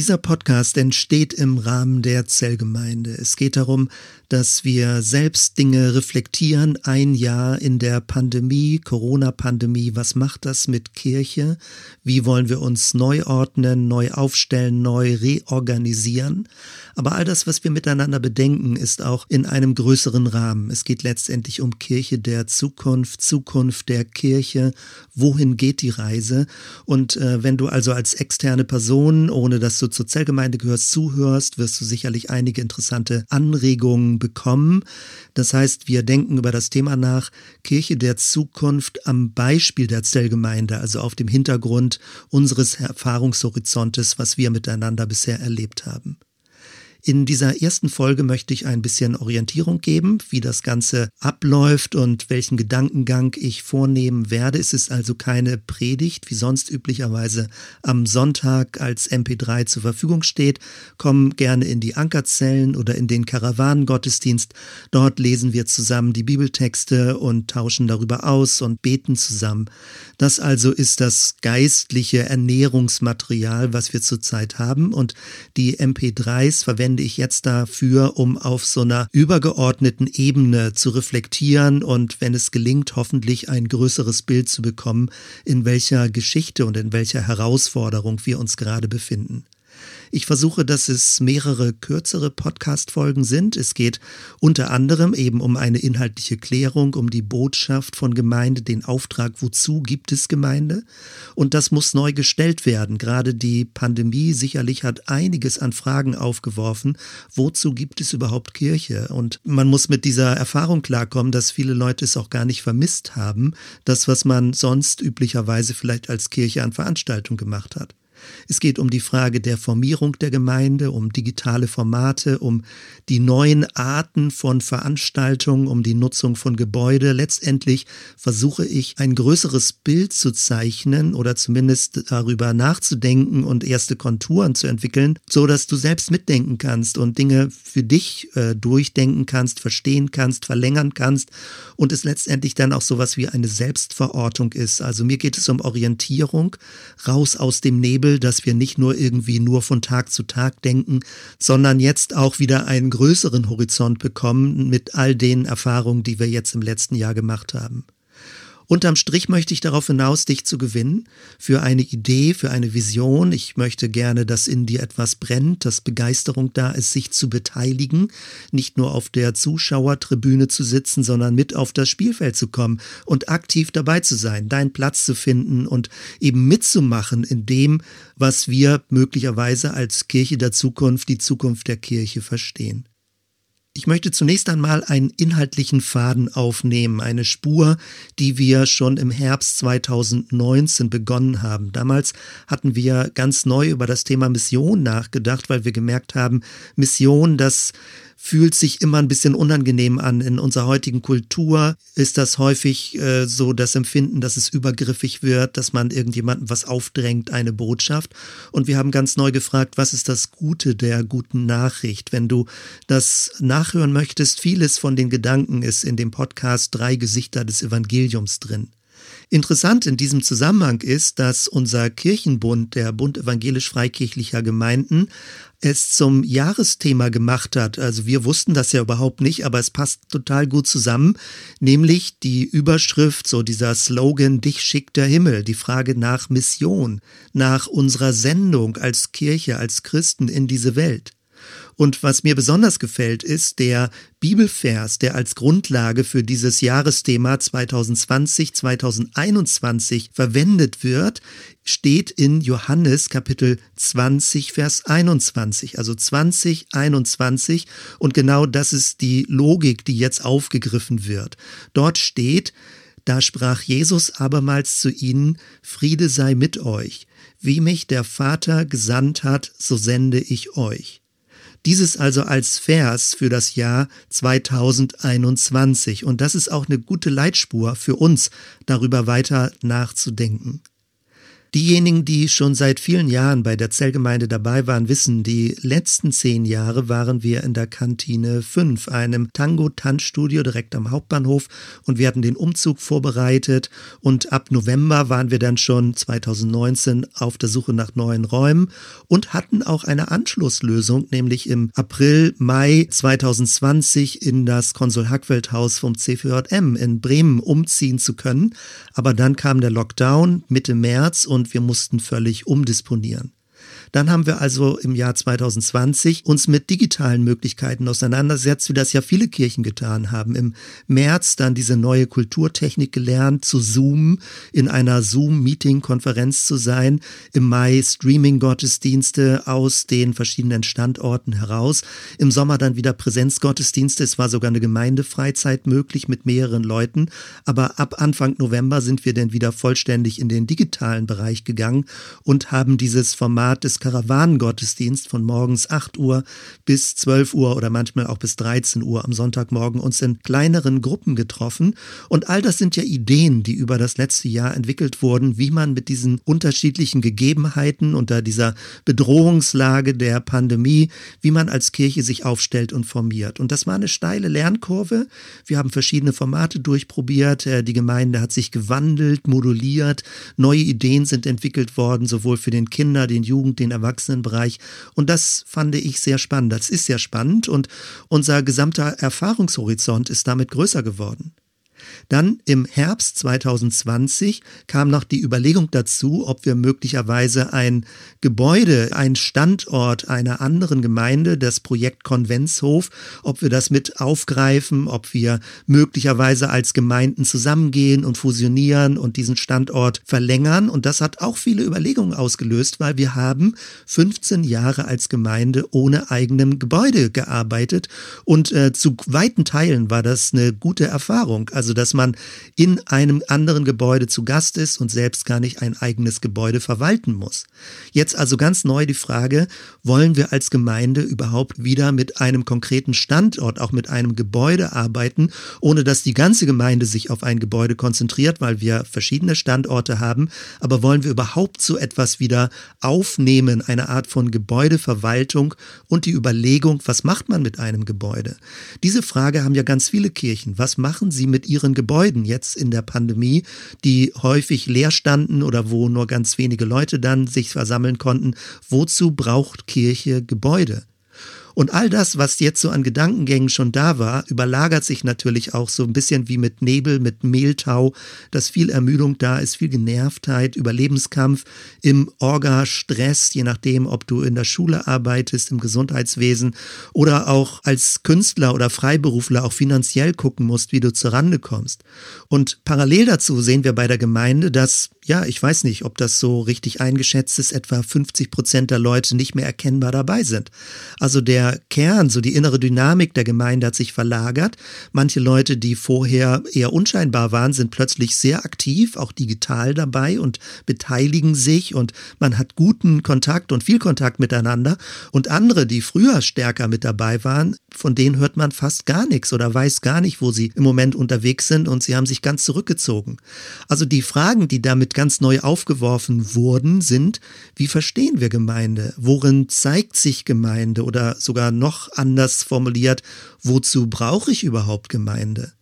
Dieser Podcast entsteht im Rahmen der Zellgemeinde. Es geht darum, dass wir selbst Dinge reflektieren, ein Jahr in der Pandemie, Corona-Pandemie. Was macht das mit Kirche? Wie wollen wir uns neu ordnen, neu aufstellen, neu reorganisieren? Aber all das, was wir miteinander bedenken, ist auch in einem größeren Rahmen. Es geht letztendlich um Kirche der Zukunft, Zukunft der Kirche. Wohin geht die Reise? Und äh, wenn du also als externe Person, ohne dass du zur Zellgemeinde gehörst, zuhörst, wirst du sicherlich einige interessante Anregungen bekommen. Das heißt, wir denken über das Thema nach Kirche der Zukunft am Beispiel der Zellgemeinde, also auf dem Hintergrund unseres Erfahrungshorizontes, was wir miteinander bisher erlebt haben. In dieser ersten Folge möchte ich ein bisschen Orientierung geben, wie das Ganze abläuft und welchen Gedankengang ich vornehmen werde. Es ist also keine Predigt, wie sonst üblicherweise am Sonntag als MP3 zur Verfügung steht. Komm gerne in die Ankerzellen oder in den Karawanengottesdienst. Dort lesen wir zusammen die Bibeltexte und tauschen darüber aus und beten zusammen. Das also ist das geistliche Ernährungsmaterial, was wir zurzeit haben und die MP3s verwenden verwende ich jetzt dafür, um auf so einer übergeordneten Ebene zu reflektieren und wenn es gelingt, hoffentlich ein größeres Bild zu bekommen, in welcher Geschichte und in welcher Herausforderung wir uns gerade befinden. Ich versuche, dass es mehrere kürzere Podcast-Folgen sind. Es geht unter anderem eben um eine inhaltliche Klärung, um die Botschaft von Gemeinde, den Auftrag, wozu gibt es Gemeinde? Und das muss neu gestellt werden. Gerade die Pandemie sicherlich hat einiges an Fragen aufgeworfen. Wozu gibt es überhaupt Kirche? Und man muss mit dieser Erfahrung klarkommen, dass viele Leute es auch gar nicht vermisst haben, das, was man sonst üblicherweise vielleicht als Kirche an Veranstaltung gemacht hat. Es geht um die Frage der Formierung der Gemeinde, um digitale Formate, um die neuen Arten von Veranstaltungen, um die Nutzung von Gebäude. Letztendlich versuche ich ein größeres Bild zu zeichnen oder zumindest darüber nachzudenken und erste Konturen zu entwickeln, so dass du selbst mitdenken kannst und Dinge für dich äh, durchdenken kannst, verstehen kannst, verlängern kannst und es letztendlich dann auch sowas wie eine Selbstverortung ist. Also mir geht es um Orientierung, raus aus dem Nebel Bibel, dass wir nicht nur irgendwie nur von Tag zu Tag denken, sondern jetzt auch wieder einen größeren Horizont bekommen mit all den Erfahrungen, die wir jetzt im letzten Jahr gemacht haben. Unterm Strich möchte ich darauf hinaus, dich zu gewinnen für eine Idee, für eine Vision. Ich möchte gerne, dass in dir etwas brennt, dass Begeisterung da ist, sich zu beteiligen, nicht nur auf der Zuschauertribüne zu sitzen, sondern mit auf das Spielfeld zu kommen und aktiv dabei zu sein, deinen Platz zu finden und eben mitzumachen in dem, was wir möglicherweise als Kirche der Zukunft, die Zukunft der Kirche verstehen. Ich möchte zunächst einmal einen inhaltlichen Faden aufnehmen, eine Spur, die wir schon im Herbst 2019 begonnen haben. Damals hatten wir ganz neu über das Thema Mission nachgedacht, weil wir gemerkt haben, Mission, das fühlt sich immer ein bisschen unangenehm an. In unserer heutigen Kultur ist das häufig äh, so das Empfinden, dass es übergriffig wird, dass man irgendjemandem was aufdrängt, eine Botschaft. Und wir haben ganz neu gefragt, was ist das Gute der guten Nachricht? Wenn du das nachhören möchtest, vieles von den Gedanken ist in dem Podcast Drei Gesichter des Evangeliums drin. Interessant in diesem Zusammenhang ist, dass unser Kirchenbund, der Bund evangelisch-freikirchlicher Gemeinden, es zum Jahresthema gemacht hat. Also wir wussten das ja überhaupt nicht, aber es passt total gut zusammen, nämlich die Überschrift, so dieser Slogan, dich schickt der Himmel, die Frage nach Mission, nach unserer Sendung als Kirche, als Christen in diese Welt. Und was mir besonders gefällt, ist der Bibelvers, der als Grundlage für dieses Jahresthema 2020-2021 verwendet wird, steht in Johannes Kapitel 20, Vers 21, also 2021. Und genau das ist die Logik, die jetzt aufgegriffen wird. Dort steht, da sprach Jesus abermals zu ihnen, Friede sei mit euch. Wie mich der Vater gesandt hat, so sende ich euch. Dieses also als Vers für das Jahr 2021. Und das ist auch eine gute Leitspur für uns, darüber weiter nachzudenken. Diejenigen, die schon seit vielen Jahren bei der Zellgemeinde dabei waren, wissen, die letzten zehn Jahre waren wir in der Kantine 5, einem Tango-Tanzstudio direkt am Hauptbahnhof und wir hatten den Umzug vorbereitet und ab November waren wir dann schon 2019 auf der Suche nach neuen Räumen und hatten auch eine Anschlusslösung, nämlich im April, Mai 2020 in das Konsul-Hackfeld-Haus vom CVJM in Bremen umziehen zu können. Aber dann kam der Lockdown Mitte März und und wir mussten völlig umdisponieren. Dann haben wir also im Jahr 2020 uns mit digitalen Möglichkeiten auseinandergesetzt, wie das ja viele Kirchen getan haben. Im März dann diese neue Kulturtechnik gelernt, zu Zoom, in einer Zoom-Meeting-Konferenz zu sein. Im Mai Streaming-Gottesdienste aus den verschiedenen Standorten heraus. Im Sommer dann wieder Präsenzgottesdienste. Es war sogar eine Gemeindefreizeit möglich mit mehreren Leuten. Aber ab Anfang November sind wir dann wieder vollständig in den digitalen Bereich gegangen und haben dieses Format des Karawanengottesdienst von morgens 8 Uhr bis 12 Uhr oder manchmal auch bis 13 Uhr am Sonntagmorgen uns in kleineren Gruppen getroffen. Und all das sind ja Ideen, die über das letzte Jahr entwickelt wurden, wie man mit diesen unterschiedlichen Gegebenheiten unter dieser Bedrohungslage der Pandemie, wie man als Kirche sich aufstellt und formiert. Und das war eine steile Lernkurve. Wir haben verschiedene Formate durchprobiert. Äh, die Gemeinde hat sich gewandelt, moduliert. Neue Ideen sind entwickelt worden, sowohl für den Kinder, den Jugend, den Erwachsenenbereich. Und das fand ich sehr spannend. Das ist sehr spannend und unser gesamter Erfahrungshorizont ist damit größer geworden. Dann im Herbst 2020 kam noch die Überlegung dazu, ob wir möglicherweise ein Gebäude, ein Standort einer anderen Gemeinde, das Projekt Konventshof, ob wir das mit aufgreifen, ob wir möglicherweise als Gemeinden zusammengehen und fusionieren und diesen Standort verlängern. Und das hat auch viele Überlegungen ausgelöst, weil wir haben 15 Jahre als Gemeinde ohne eigenem Gebäude gearbeitet und äh, zu weiten Teilen war das eine gute Erfahrung. Also dass man in einem anderen Gebäude zu Gast ist und selbst gar nicht ein eigenes Gebäude verwalten muss. Jetzt also ganz neu die Frage, wollen wir als Gemeinde überhaupt wieder mit einem konkreten Standort, auch mit einem Gebäude arbeiten, ohne dass die ganze Gemeinde sich auf ein Gebäude konzentriert, weil wir verschiedene Standorte haben, aber wollen wir überhaupt so etwas wieder aufnehmen, eine Art von Gebäudeverwaltung und die Überlegung, was macht man mit einem Gebäude? Diese Frage haben ja ganz viele Kirchen. Was machen sie mit ihren Gebäuden jetzt in der Pandemie, die häufig leer standen oder wo nur ganz wenige Leute dann sich versammeln konnten. Wozu braucht Kirche Gebäude? Und all das, was jetzt so an Gedankengängen schon da war, überlagert sich natürlich auch so ein bisschen wie mit Nebel, mit Mehltau, dass viel Ermüdung da ist, viel Genervtheit, Überlebenskampf im Orga-Stress, je nachdem, ob du in der Schule arbeitest, im Gesundheitswesen oder auch als Künstler oder Freiberufler auch finanziell gucken musst, wie du zur Rande kommst. Und parallel dazu sehen wir bei der Gemeinde, dass ja, ich weiß nicht, ob das so richtig eingeschätzt ist, etwa 50 Prozent der Leute nicht mehr erkennbar dabei sind. Also der Kern, so die innere Dynamik der Gemeinde hat sich verlagert. Manche Leute, die vorher eher unscheinbar waren, sind plötzlich sehr aktiv, auch digital dabei und beteiligen sich und man hat guten Kontakt und viel Kontakt miteinander. Und andere, die früher stärker mit dabei waren, von denen hört man fast gar nichts oder weiß gar nicht, wo sie im Moment unterwegs sind und sie haben sich ganz zurückgezogen. Also die Fragen, die damit ganz neu aufgeworfen wurden, sind, wie verstehen wir Gemeinde? Worin zeigt sich Gemeinde? Oder sogar noch anders formuliert, wozu brauche ich überhaupt Gemeinde?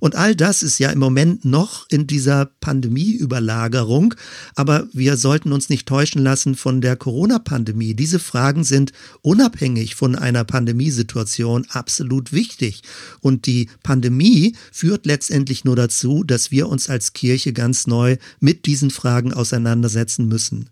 Und all das ist ja im Moment noch in dieser Pandemieüberlagerung. Aber wir sollten uns nicht täuschen lassen von der Corona-Pandemie. Diese Fragen sind unabhängig von einer Pandemiesituation absolut wichtig. Und die Pandemie führt letztendlich nur dazu, dass wir uns als Kirche ganz neu mit diesen Fragen auseinandersetzen müssen.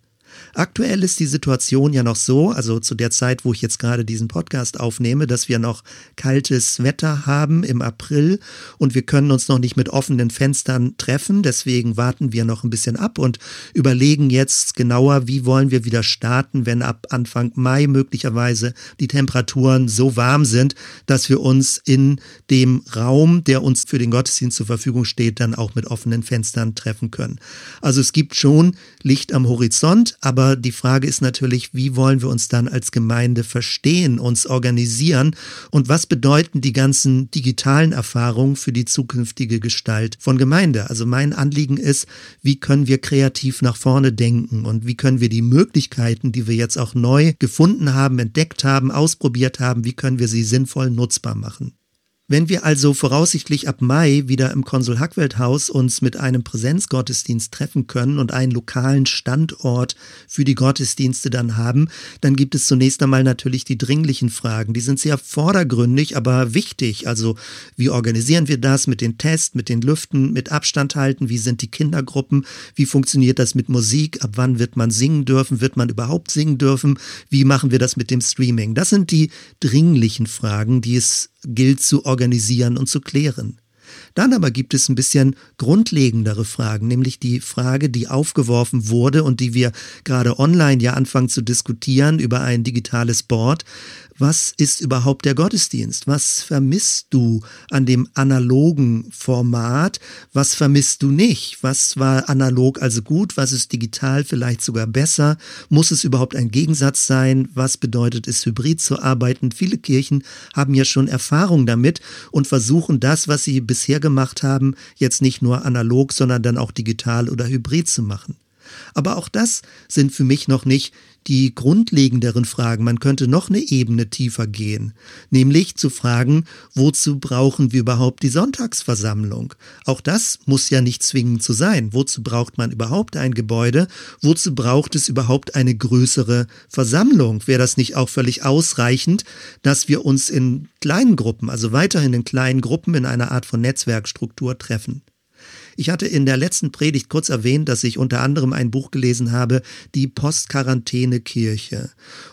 Aktuell ist die Situation ja noch so, also zu der Zeit, wo ich jetzt gerade diesen Podcast aufnehme, dass wir noch kaltes Wetter haben im April und wir können uns noch nicht mit offenen Fenstern treffen. Deswegen warten wir noch ein bisschen ab und überlegen jetzt genauer, wie wollen wir wieder starten, wenn ab Anfang Mai möglicherweise die Temperaturen so warm sind, dass wir uns in dem Raum, der uns für den Gottesdienst zur Verfügung steht, dann auch mit offenen Fenstern treffen können. Also es gibt schon Licht am Horizont, Aber die Frage ist natürlich, wie wollen wir uns dann als Gemeinde verstehen, uns organisieren und was bedeuten die ganzen digitalen Erfahrungen für die zukünftige Gestalt von Gemeinde? Also mein Anliegen ist, wie können wir kreativ nach vorne denken und wie können wir die Möglichkeiten, die wir jetzt auch neu gefunden haben, entdeckt haben, ausprobiert haben, wie können wir sie sinnvoll nutzbar machen? Wenn wir also voraussichtlich ab Mai wieder im Konsul Hackwelt Haus uns mit einem Präsenzgottesdienst treffen können und einen lokalen Standort für die Gottesdienste dann haben, dann gibt es zunächst einmal natürlich die dringlichen Fragen. Die sind sehr vordergründig, aber wichtig. Also wie organisieren wir das mit den Tests, mit den Lüften, mit Abstand halten? Wie sind die Kindergruppen? Wie funktioniert das mit Musik? Ab wann wird man singen dürfen? Wird man überhaupt singen dürfen? Wie machen wir das mit dem Streaming? Das sind die dringlichen Fragen, die es gilt zu organisieren und zu klären. Dann aber gibt es ein bisschen grundlegendere Fragen, nämlich die Frage, die aufgeworfen wurde und die wir gerade online ja anfangen zu diskutieren über ein digitales Board was ist überhaupt der Gottesdienst? Was vermisst du an dem analogen Format? Was vermisst du nicht? Was war analog also gut? Was ist digital vielleicht sogar besser? Muss es überhaupt ein Gegensatz sein? Was bedeutet es, hybrid zu arbeiten? Viele Kirchen haben ja schon Erfahrung damit und versuchen das, was sie bisher gemacht haben, jetzt nicht nur analog, sondern dann auch digital oder hybrid zu machen. Aber auch das sind für mich noch nicht die grundlegenderen Fragen. Man könnte noch eine Ebene tiefer gehen, nämlich zu fragen, wozu brauchen wir überhaupt die Sonntagsversammlung? Auch das muss ja nicht zwingend zu sein. Wozu braucht man überhaupt ein Gebäude? Wozu braucht es überhaupt eine größere Versammlung? Wäre das nicht auch völlig ausreichend, dass wir uns in kleinen Gruppen, also weiterhin in kleinen Gruppen in einer Art von Netzwerkstruktur treffen? Ich hatte in der letzten Predigt kurz erwähnt, dass ich unter anderem ein Buch gelesen habe, die Postquarantäne-Kirche.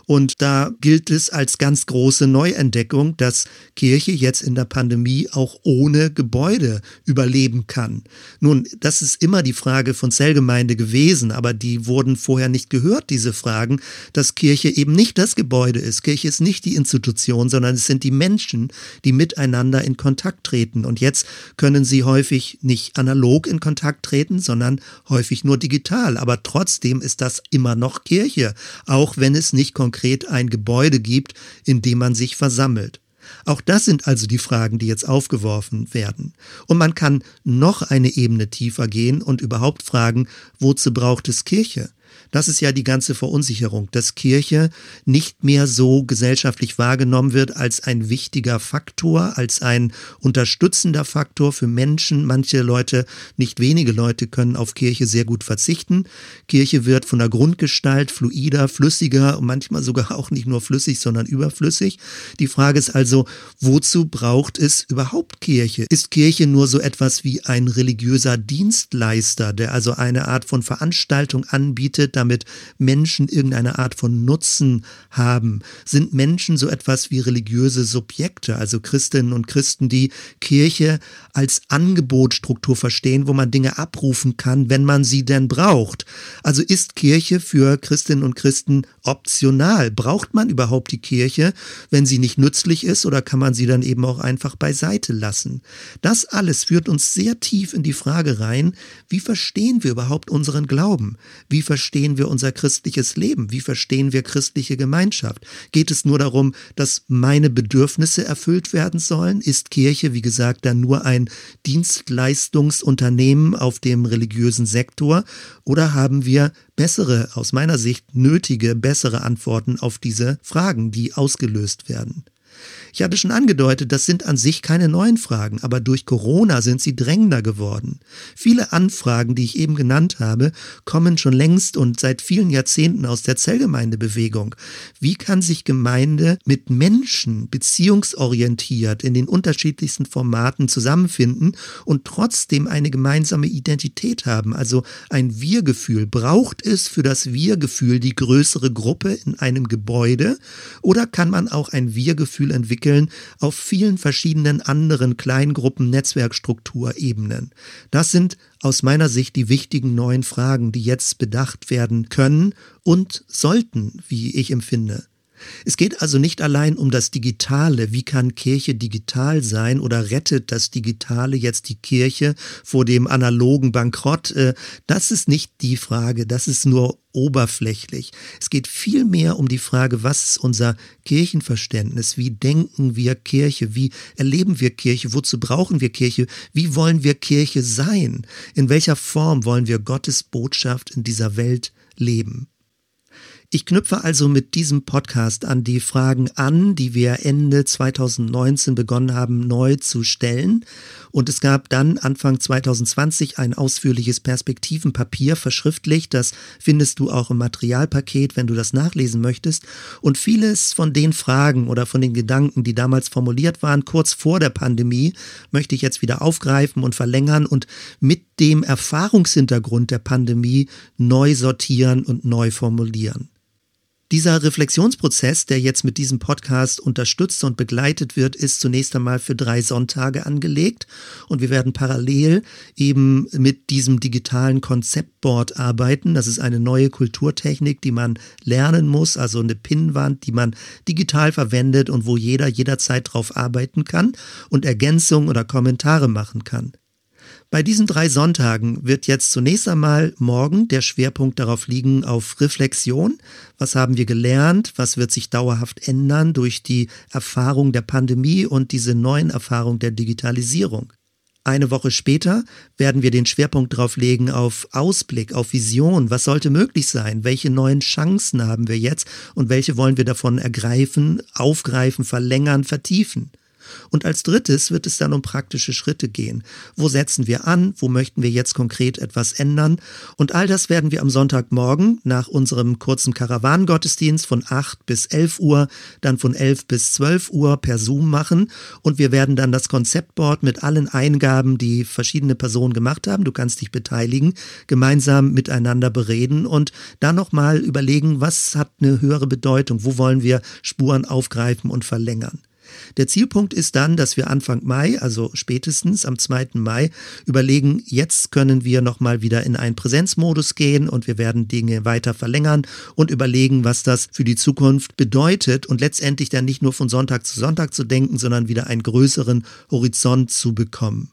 Und da gilt es als ganz große Neuentdeckung, dass Kirche jetzt in der Pandemie auch ohne Gebäude überleben kann. Nun, das ist immer die Frage von Zellgemeinde gewesen, aber die wurden vorher nicht gehört, diese Fragen, dass Kirche eben nicht das Gebäude ist. Kirche ist nicht die Institution, sondern es sind die Menschen, die miteinander in Kontakt treten. Und jetzt können sie häufig nicht analog analog in Kontakt treten, sondern häufig nur digital. Aber trotzdem ist das immer noch Kirche, auch wenn es nicht konkret ein Gebäude gibt, in dem man sich versammelt. Auch das sind also die Fragen, die jetzt aufgeworfen werden. Und man kann noch eine Ebene tiefer gehen und überhaupt fragen, wozu braucht es Kirche? Das ist ja die ganze Verunsicherung, dass Kirche nicht mehr so gesellschaftlich wahrgenommen wird als ein wichtiger Faktor, als ein unterstützender Faktor für Menschen. Manche Leute, nicht wenige Leute können auf Kirche sehr gut verzichten. Kirche wird von der Grundgestalt fluider, flüssiger und manchmal sogar auch nicht nur flüssig, sondern überflüssig. Die Frage ist also, wozu braucht es überhaupt Kirche? Ist Kirche nur so etwas wie ein religiöser Dienstleister, der also eine Art von Veranstaltung anbietet, damit Menschen irgendeine Art von Nutzen haben? Sind Menschen so etwas wie religiöse Subjekte, also Christinnen und Christen, die Kirche als Angebotstruktur verstehen, wo man Dinge abrufen kann, wenn man sie denn braucht? Also ist Kirche für Christinnen und Christen optional? Braucht man überhaupt die Kirche, wenn sie nicht nützlich ist, oder kann man sie dann eben auch einfach beiseite lassen? Das alles führt uns sehr tief in die Frage rein, wie verstehen wir überhaupt unseren Glauben? Wie verstehen verstehen wir unser christliches Leben? Wie verstehen wir christliche Gemeinschaft? Geht es nur darum, dass meine Bedürfnisse erfüllt werden sollen? Ist Kirche, wie gesagt, dann nur ein Dienstleistungsunternehmen auf dem religiösen Sektor? Oder haben wir bessere, aus meiner Sicht nötige, bessere Antworten auf diese Fragen, die ausgelöst werden? Ich hatte schon angedeutet, das sind an sich keine neuen Fragen, aber durch Corona sind sie drängender geworden. Viele Anfragen, die ich eben genannt habe, kommen schon längst und seit vielen Jahrzehnten aus der Zellgemeindebewegung. Wie kann sich Gemeinde mit Menschen beziehungsorientiert in den unterschiedlichsten Formaten zusammenfinden und trotzdem eine gemeinsame Identität haben, also ein Wir-Gefühl? Braucht es für das Wir-Gefühl die größere Gruppe in einem Gebäude oder kann man auch ein Wir-Gefühl entwickeln, entwickeln auf vielen verschiedenen anderen Kleingruppen Netzwerkstrukturebenen. Das sind aus meiner Sicht die wichtigen neuen Fragen, die jetzt bedacht werden können und sollten, wie ich empfinde. Es geht also nicht allein um das Digitale. Wie kann Kirche digital sein oder rettet das Digitale jetzt die Kirche vor dem analogen Bankrott? Äh, das ist nicht die Frage. Das ist nur oberflächlich. Es geht vielmehr um die Frage, was ist unser Kirchenverständnis? Wie denken wir Kirche? Wie erleben wir Kirche? Wozu brauchen wir Kirche? Wie wollen wir Kirche sein? In welcher Form wollen wir Gottes Botschaft in dieser Welt leben? Ich knüpfe also mit diesem Podcast an die Fragen an, die wir Ende 2019 begonnen haben neu zu stellen. Und es gab dann Anfang 2020 ein ausführliches Perspektivenpapier verschriftlicht. Das findest du auch im Materialpaket, wenn du das nachlesen möchtest. Und vieles von den Fragen oder von den Gedanken, die damals formuliert waren, kurz vor der Pandemie, möchte ich jetzt wieder aufgreifen und verlängern und mit dem Erfahrungshintergrund der Pandemie neu sortieren und neu formulieren. Dieser Reflexionsprozess, der jetzt mit diesem Podcast unterstützt und begleitet wird, ist zunächst einmal für drei Sonntage angelegt und wir werden parallel eben mit diesem digitalen Konzeptboard arbeiten. Das ist eine neue Kulturtechnik, die man lernen muss, also eine Pinnwand, die man digital verwendet und wo jeder jederzeit drauf arbeiten kann und Ergänzungen oder Kommentare machen kann. Bei diesen drei Sonntagen wird jetzt zunächst einmal morgen der Schwerpunkt darauf liegen auf Reflexion. Was haben wir gelernt? Was wird sich dauerhaft ändern durch die Erfahrung der Pandemie und diese neuen Erfahrungen der Digitalisierung? Eine Woche später werden wir den Schwerpunkt darauf legen auf Ausblick, auf Vision. Was sollte möglich sein? Welche neuen Chancen haben wir jetzt und welche wollen wir davon ergreifen, aufgreifen, verlängern, vertiefen? Und als drittes wird es dann um praktische Schritte gehen. Wo setzen wir an? Wo möchten wir jetzt konkret etwas ändern? Und all das werden wir am Sonntagmorgen nach unserem kurzen Karawanengottesdienst von 8 bis 11 Uhr, dann von 11 bis 12 Uhr per Zoom machen. Und wir werden dann das Konzeptboard mit allen Eingaben, die verschiedene Personen gemacht haben, du kannst dich beteiligen, gemeinsam miteinander bereden und dann nochmal überlegen, was hat eine höhere Bedeutung? Wo wollen wir Spuren aufgreifen und verlängern? Der Zielpunkt ist dann, dass wir Anfang Mai, also spätestens am 2. Mai, überlegen, jetzt können wir nochmal wieder in einen Präsenzmodus gehen und wir werden Dinge weiter verlängern und überlegen, was das für die Zukunft bedeutet und letztendlich dann nicht nur von Sonntag zu Sonntag zu denken, sondern wieder einen größeren Horizont zu bekommen.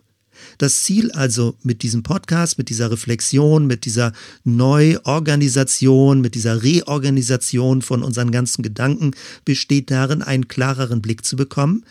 Das Ziel also mit diesem Podcast, mit dieser Reflexion, mit dieser Neuorganisation, mit dieser Reorganisation von unseren ganzen Gedanken besteht darin, einen klareren Blick zu bekommen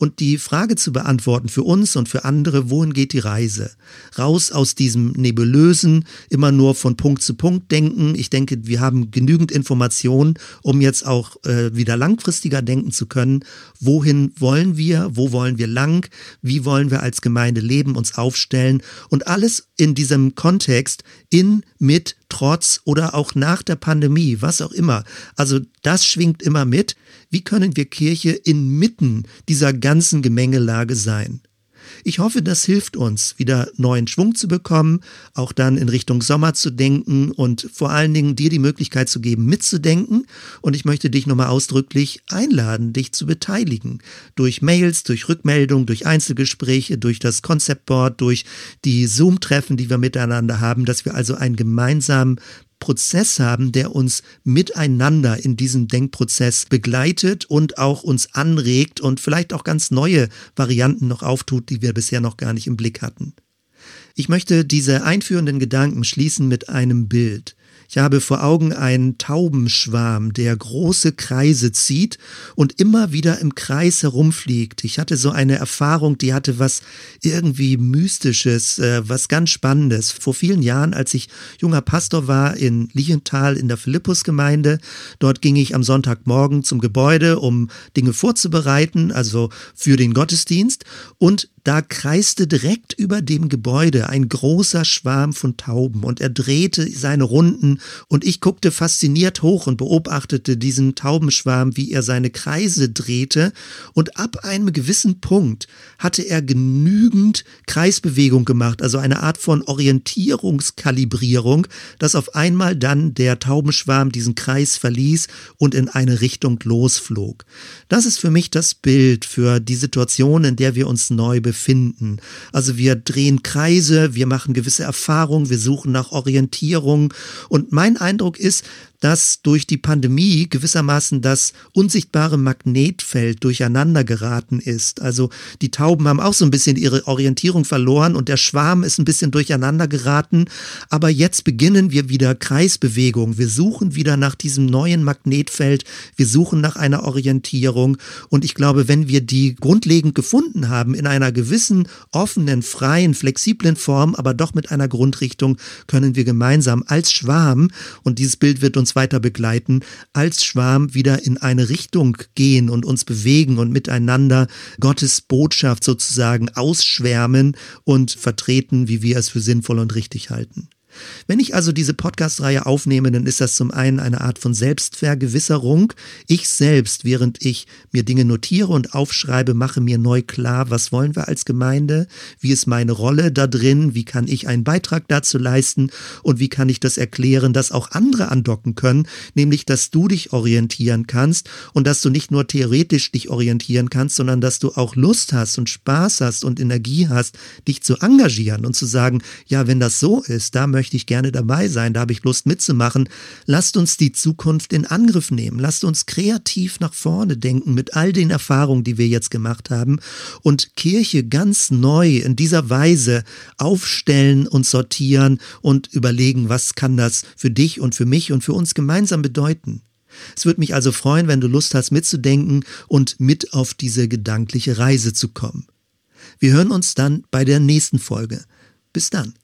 und die Frage zu beantworten für uns und für andere, wohin geht die Reise? Raus aus diesem nebulösen, immer nur von Punkt zu Punkt denken. Ich denke, wir haben genügend Informationen, um jetzt auch äh, wieder langfristiger denken zu können. Wohin wollen wir? Wo wollen wir lang? Wie wollen wir als Gemeinde leben, uns aufstellen? Und alles in diesem Kontext in, mit, trotz oder auch nach der Pandemie, was auch immer. Also das schwingt immer mit. Wie können wir Kirche inmitten dieser ganzen Gemengelage sein? Ich hoffe, das hilft uns, wieder neuen Schwung zu bekommen, auch dann in Richtung Sommer zu denken und vor allen Dingen dir die Möglichkeit zu geben, mitzudenken. Und ich möchte dich nochmal ausdrücklich einladen, dich zu beteiligen. Durch Mails, durch Rückmeldungen, durch Einzelgespräche, durch das Konzeptboard, durch die Zoom-Treffen, die wir miteinander haben, dass wir also einen gemeinsamen Prozess haben, der uns miteinander in diesem Denkprozess begleitet und auch uns anregt und vielleicht auch ganz neue Varianten noch auftut, die wir bisher noch gar nicht im Blick hatten. Ich möchte diese einführenden Gedanken schließen mit einem Bild. Ich habe vor Augen einen Taubenschwarm, der große Kreise zieht und immer wieder im Kreis herumfliegt. Ich hatte so eine Erfahrung, die hatte was irgendwie Mystisches, äh, was ganz Spannendes. Vor vielen Jahren, als ich junger Pastor war in Liechenthal in der Philippusgemeinde, dort ging ich am Sonntagmorgen zum Gebäude, um Dinge vorzubereiten, also für den Gottesdienst. Und da kreiste direkt über dem Gebäude ein großer Schwarm von Tauben und er drehte seine Runden und ich guckte fasziniert hoch und beobachtete diesen Taubenschwarm, wie er seine Kreise drehte und ab einem gewissen Punkt hatte er genügend Kreisbewegung gemacht, also eine Art von Orientierungskalibrierung, dass auf einmal dann der Taubenschwarm diesen Kreis verließ und in eine Richtung losflog. Das ist für mich das Bild für die Situation, in der wir uns neu befinden. Also wir drehen Kreise, wir machen gewisse Erfahrungen, wir suchen nach Orientierung. Und mein Eindruck ist, dass durch die Pandemie gewissermaßen das unsichtbare Magnetfeld durcheinander geraten ist. Also die Tauben haben auch so ein bisschen ihre Orientierung verloren und der Schwarm ist ein bisschen durcheinander geraten. Aber jetzt beginnen wir wieder Kreisbewegung. Wir suchen wieder nach diesem neuen Magnetfeld. Wir suchen nach einer Orientierung. Und ich glaube, wenn wir die grundlegend gefunden haben in einer gewissen offenen, freien, flexiblen Form, aber doch mit einer Grundrichtung, können wir gemeinsam als Schwarm, und dieses Bild wird uns weiter begleiten, als Schwarm wieder in eine Richtung gehen und uns bewegen und miteinander Gottes Botschaft sozusagen ausschwärmen und vertreten, wie wir es für sinnvoll und richtig halten. Wenn ich also diese Podcast-Reihe aufnehme, dann ist das zum einen eine Art von Selbstvergewisserung. Ich selbst, während ich mir Dinge notiere und aufschreibe, mache mir neu klar, was wollen wir als Gemeinde, wie ist meine Rolle da drin, wie kann ich einen Beitrag dazu leisten? Und wie kann ich das erklären, dass auch andere andocken können, nämlich dass du dich orientieren kannst und dass du nicht nur theoretisch dich orientieren kannst, sondern dass du auch Lust hast und Spaß hast und Energie hast, dich zu engagieren und zu sagen, ja, wenn das so ist, da möchte möchte ich gerne dabei sein, da habe ich Lust mitzumachen. Lasst uns die Zukunft in Angriff nehmen. Lasst uns kreativ nach vorne denken mit all den Erfahrungen, die wir jetzt gemacht haben und Kirche ganz neu in dieser Weise aufstellen und sortieren und überlegen, was kann das für dich und für mich und für uns gemeinsam bedeuten. Es würde mich also freuen, wenn du Lust hast mitzudenken und mit auf diese gedankliche Reise zu kommen. Wir hören uns dann bei der nächsten Folge. Bis dann.